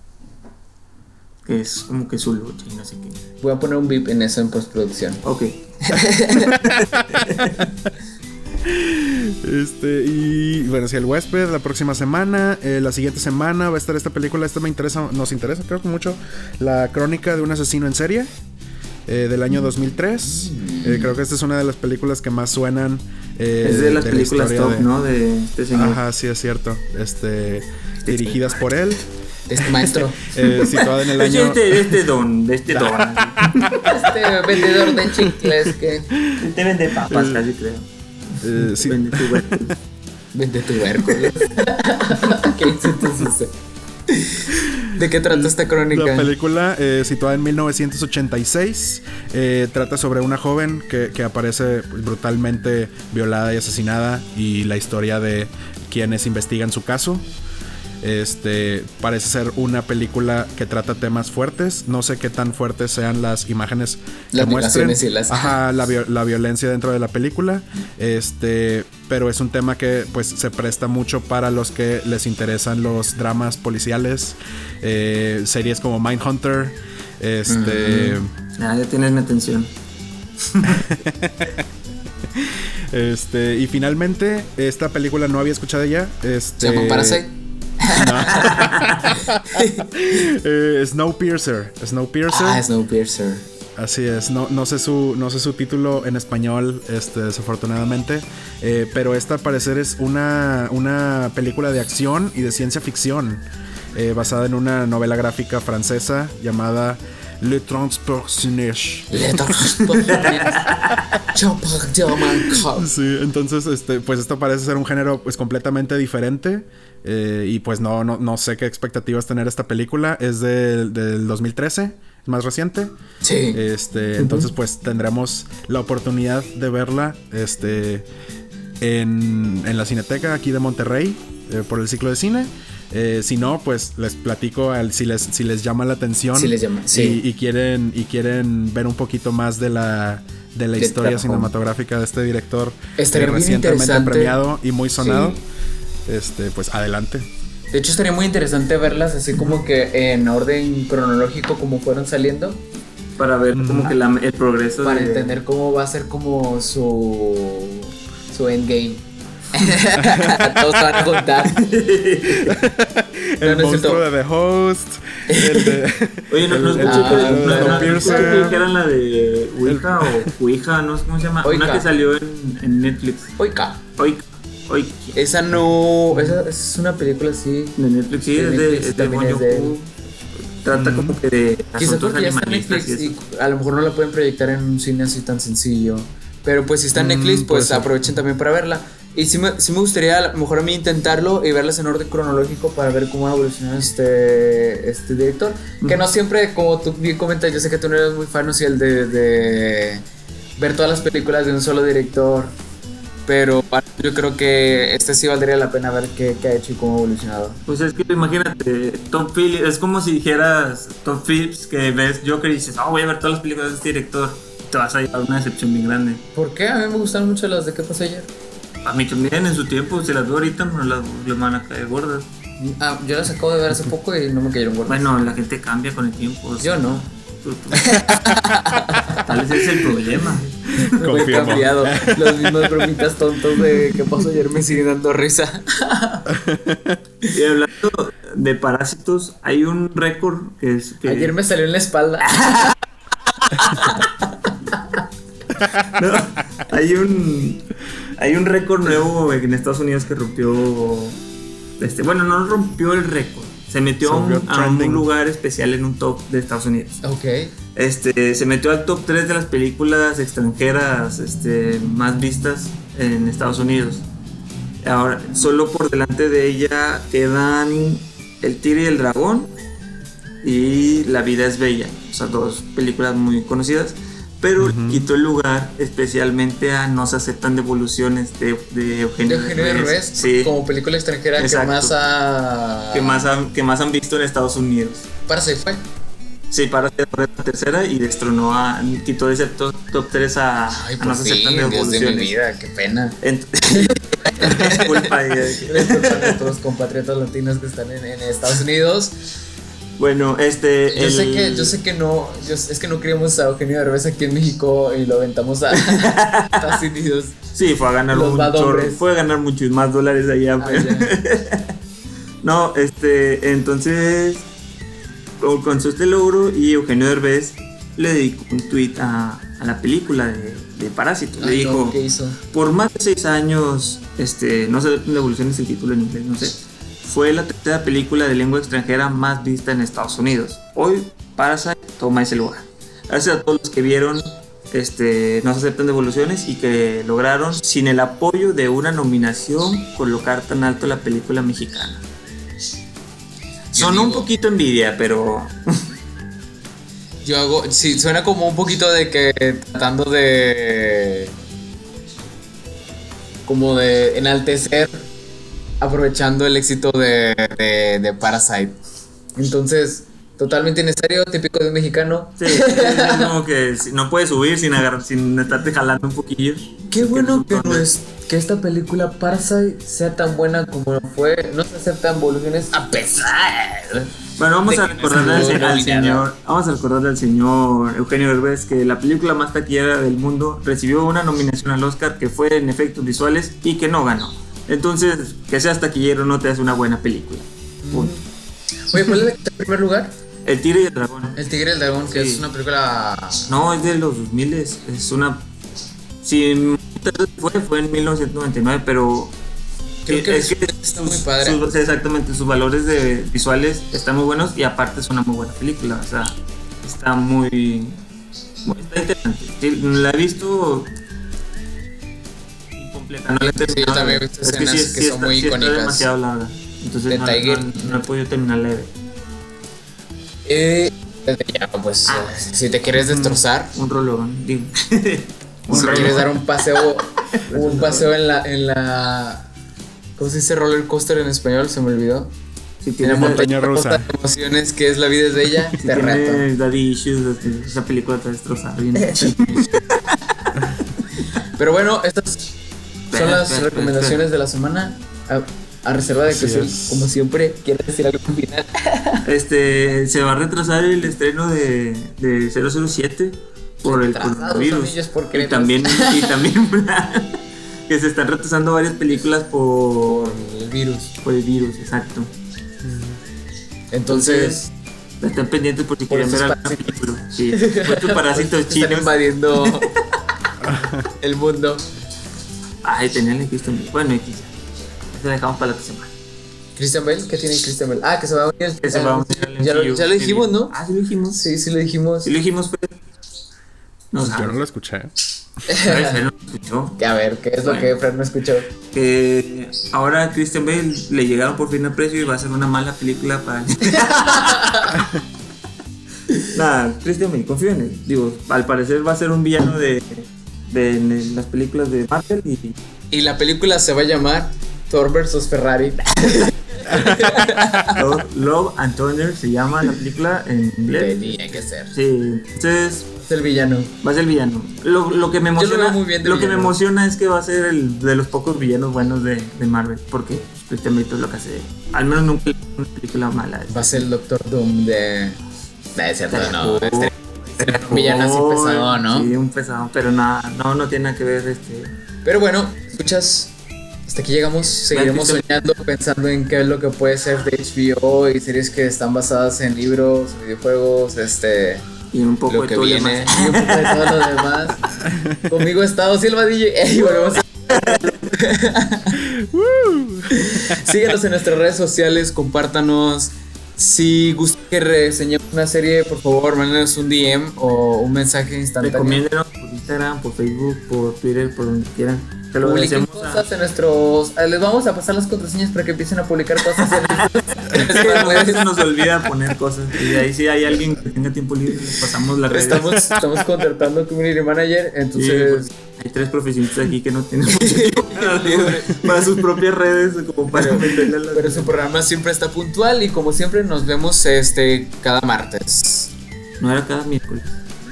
Que es como que su lucha y no sé qué. Voy a poner un beep en eso en postproducción. Ok. *laughs* Este, y bueno, si el huésped la próxima semana, eh, la siguiente semana va a estar esta película, esta me interesa, nos interesa creo que mucho, la crónica de un asesino en serie eh, del año 2003. Eh, creo que esta es una de las películas que más suenan. eh, es de las la películas historia top, de- ¿no? De este señor. Ajá, sí es cierto. Este, dirigidas por él, este maestro. *laughs* eh, situada en el año... este, este don, de este don. este vendedor de chicles que Te vende papas, casi creo. eh, sí, Vende tubérculos. vende tubérculos. *laughs* ¿Qué insultos? ¿De qué trata esta crónica? La película, eh, situada en 1986, eh, trata sobre una joven que, que aparece brutalmente violada y asesinada y la historia de quienes investigan su caso. Este parece ser una película que trata temas fuertes. No sé qué tan fuertes sean las imágenes Las que muestren. violaciones y las- Ajá, la, la violencia dentro de la película. Este, pero es un tema que pues se presta mucho para los que les interesan los dramas policiales, eh, series como Mindhunter. Este, Ah, ya tienes mi atención. *laughs* este y finalmente esta película no había escuchado ya. Este, Se llama Parasite. *laughs* eh, Snowpiercer. Snowpiercer. Ah, Snowpiercer. Así es, no, no, sé su, no sé su título en español, este, desafortunadamente, eh, pero esta al parecer es una, una película de acción y de ciencia ficción, eh, basada en una novela gráfica francesa llamada Le Transpersonnage. Le Chopper Sí, entonces, este, pues esto parece ser un género pues completamente diferente eh, y pues no, no, no sé qué expectativas tener esta película, es del, del 2013, es más reciente. Sí. Este, entonces pues tendremos la oportunidad de verla este, en, en la Cineteca aquí de Monterrey eh, por el ciclo de cine. Eh, si no, pues les platico al- si, les, si les llama la atención Si les llama, sí. y, y quieren, y quieren ver un poquito más de la, de la De historia cinematográfica de este director Estaría eh, recientemente premiado y muy sonado. Sí. Este, pues adelante. De hecho, estaría muy interesante verlas así como que en orden cronológico como fueron saliendo. Para ver como que la- el progreso Para de- entender cómo va a ser como su. su endgame. Todos van a juntar. El no es monstruo de The Host. El de, Oye, no, no el- escuché Ah, que, dijeran la de Ouija o Ouija, no sé cómo se llama. Oika. Una que salió en, en Netflix. Oiga, Oika. Oika. esa no. Esa es una película así. De Netflix, sí, De es de, Netflix, es de es. Trata como que de Quizá asuntos porque ya está en Netflix y a lo mejor no la pueden proyectar en un cine así tan sencillo. Pero pues si está en Mm, Netflix, pues aprovechen también para verla. Y sí me, sí me gustaría a lo mejor a mí intentarlo y verlas en orden cronológico para ver cómo ha evolucionado este, este director. Que no siempre, como tú bien comentas, yo sé que tú no eres muy fan, o sea, el de, de ver todas las películas de un solo director. Pero yo creo que este sí valdría la pena ver qué, qué ha hecho y cómo ha evolucionado. Pues es que imagínate, Tom Phillips, es como si dijeras Tom Phillips que ves Joker y dices, oh, voy a ver todas las películas de este director. Te vas a llevar una decepción bien grande. ¿Por qué? A mí me gustan mucho las de qué pasó ayer. A mí también en su tiempo, si las veo ahorita, no las, las van a caer gordas. Ah, yo las acabo de ver hace poco y no me cayeron gordas. Bueno, la gente cambia con el tiempo. o sea, Yo no. Tú- tú- Tal vez ese es el problema. *laughs* Me he Confirmo. cambiado. Los mismos bromitas tontos de que pasó ayer me siguen dando risa. Y hablando de parásitos, hay un récord que es que Ayer me salió en la espalda. *laughs* No, hay un hay un récord nuevo en Estados Unidos que rompió este, bueno, no rompió el récord. Se metió a un, lugar especial en un top de Estados Unidos. ok. Este, se metió al top 3 de las películas extranjeras este, más vistas en Estados Unidos. Ahora, solo por delante de ella quedan El Tigre y el Dragón y La vida es bella. O sea, dos películas muy conocidas. Pero Ujú. quitó el lugar especialmente a No se aceptan devoluciones de, de De Eugenio, Eugenio Derbez, Sí, como película extranjera Exacto. que más ha... que, más han, que más han visto en Estados Unidos. Parasite fue. Sí, para ser la tercera y destronó a. quitó de ese top, top 3 a, Ay, a por No se fin, aceptan Dios de mi devoluciones. vida, qué pena. Ent- *laughs* Disculpa, eh. *laughs* A nuestros compatriotas latinos que están en, en Estados Unidos. Bueno, este. Yo sé que, yo sé que no, yo- es que no queríamos a Eugenio Derbez aquí en México y lo aventamos a *laughs* Estados Unidos. Sí, fue a ganar Los hombres. Fue a ganar muchos más dólares allá. Ah, pero- *laughs* no, este. Entonces. Alcanzó este logro y Eugenio Derbez le dedicó un tweet a, a la película de, de Parásitos. Le dijo. no, ¿Qué hizo? Por más de seis años, este, no sé, devolución es el título en inglés, no sé. Fue la tercera película de lengua extranjera más vista en Estados Unidos. Hoy, Parasite toma ese lugar. Gracias a todos los que vieron, este, no se aceptan devoluciones y que lograron, sin el apoyo de una nominación, colocar tan alto la película mexicana. Sonó un poquito envidia, pero Yo hago, sí, suena como un poquito de que tratando de, como de enaltecer, aprovechando el éxito de, de, de Parasite. Entonces, totalmente necesario, típico de un mexicano. sí, es como que no puedes subir sin, agarrar, sin estarte jalando un poquillo. Qué bueno que, no es, que esta película Parasite sea tan buena como fue. No se aceptan evoluciones a pesar. Bueno, vamos a recordarle al, al señor, vamos a recordarle al señor Eugenio Derbez que la película más taquillera del mundo recibió una nominación al Oscar que fue en efectos visuales y que no ganó. Entonces, que seas taquillero no te hace una buena película. Punto. Oye, ¿cuál es en primer lugar? El Tigre y el Dragón. El Tigre y el Dragón, que Sí. es una película. No, es de los 2000, es, es una... Si fue, fue en 1999, pero... Creo que es que está sus- muy padre. sus- exactamente, sus valores de visuales están muy buenos y aparte es una muy buena película. O sea, está muy... muy- está interesante. La he visto incompleta, no la he Sí, yo terminado de también he visto Es escenas sí- que sí son está- muy sí está icónicas. demasiado larga. Entonces De no, Tiger. no- no he podido terminarla de ver. Eh, ya, pues, Ah. si te quieres destrozar, Un rolón, digo. *laughs* si quieres dar un paseo, *laughs* un paseo en la, en la. ¿Cómo se dice roller coaster en español? Se me olvidó. Si En la tienes montaña rusa de emociones que es la vida es bella, *laughs* Si te tienes daddy issues, esa película te va a destrozar bien. Pero bueno, estas son las espera, recomendaciones de la semana. A, a reserva de que es. como siempre, quiere decir algo al final. *laughs* este, se va a retrasar el estreno de, de 007 por el coronavirus. Y también, y también *laughs* que se están retrasando varias películas por, Por el virus. por el virus, exacto. Entonces, Estén pendientes por si Por quieren ver alguna película. Sí, parásitos *laughs* están chinos. invadiendo el mundo. Ay, tenían el Christian Bale. Bueno, X. Eso dejamos para la otra semana. Christian Bale, ¿qué tiene Christian Bale? Ah, que se va a unir. Que se va a unir al ya, lo, ya dijimos, ¿no? Ah, sí lo dijimos. Sí, sí lo dijimos. Sí lo dijimos, pero. No Yo sabes. no lo escuché. *laughs* No lo escuchó. Que a ver, ¿qué es lo Bueno. que Fred no escuchó? Que ahora a Christian Bale le llegaron por fin al precio y va a ser una mala película para. *laughs* Nada, Christian Bale, confío en él. Digo, al parecer va a ser un villano de, de, en las películas de Marvel y. Y la película se va a llamar Thor vs Ferrari. *laughs* Love, Love and Thunder se llama la película en inglés. Tenía que ser. Sí, entonces Es el villano. va a ser el villano. Lo, lo que me lo emociona, lo que me emociona es que va a ser el de los pocos villanos buenos de, de Marvel, porque Christian Bale todo lo que hace, al menos nunca una película mala. Va a ser el Doctor Doom de. No, es cierto, no. Este, este un villano así pesado, ¿no? Sí, un pesado, pero nada, no, no tiene nada que ver este. Pero bueno, escuchas. Hasta aquí llegamos. Seguiremos soñando, pensando en qué es lo que puede ser de HBO y series que están basadas en libros, videojuegos, este. Y un poco lo de que todo viene demás. y un poco de todo lo demás. *laughs* Conmigo ha estado Silva DJ y volvemos a... *laughs* *laughs* Síguenos en nuestras redes sociales, compártanos Si gusta que reseñemos una serie, por favor, mándenos un DM o un mensaje instantáneo. Recomiéndenos por Instagram, por Facebook, por Twitter, por donde quieran. Lo Publiquen agradecemos a- cosas en nuestros. Les vamos a pasar las contraseñas para que empiecen a publicar cosas en *laughs* *laughs* Es que a veces nos olvida poner cosas. Y ahí si hay alguien que tenga tiempo libre, les pasamos la red. Estamos, estamos contratando community manager, entonces. pues, hay tres profesionistas aquí que no tienen mucho *laughs* tiempo *laughs* para sus propias redes, como para las Pero su programa siempre está puntual y como siempre nos vemos este cada martes. No era cada miércoles.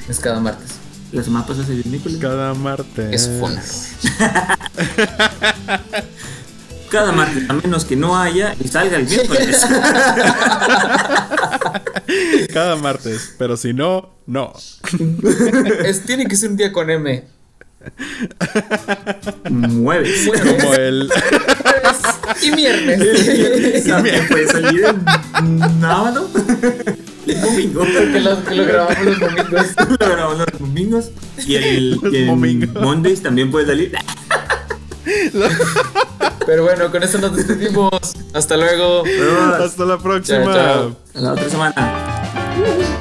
Es cada martes. La semana pasada se miércoles. Cada martes. Es funa. *laughs* Cada martes, a menos que no haya y salga el miércoles. Cada martes. Pero si no, no. Es, tiene que ser un día con M. Mueves. Como el. Y viernes. También puede salir en sábado. El domingo. que, lo, que lo grabamos los domingos. *laughs* Lo grabamos los domingos. Y el, Los el domingos. Mondays también puede salir. Pero bueno, con eso nos despedimos. Hasta luego. Hasta la próxima. Chao, chao. la otra semana.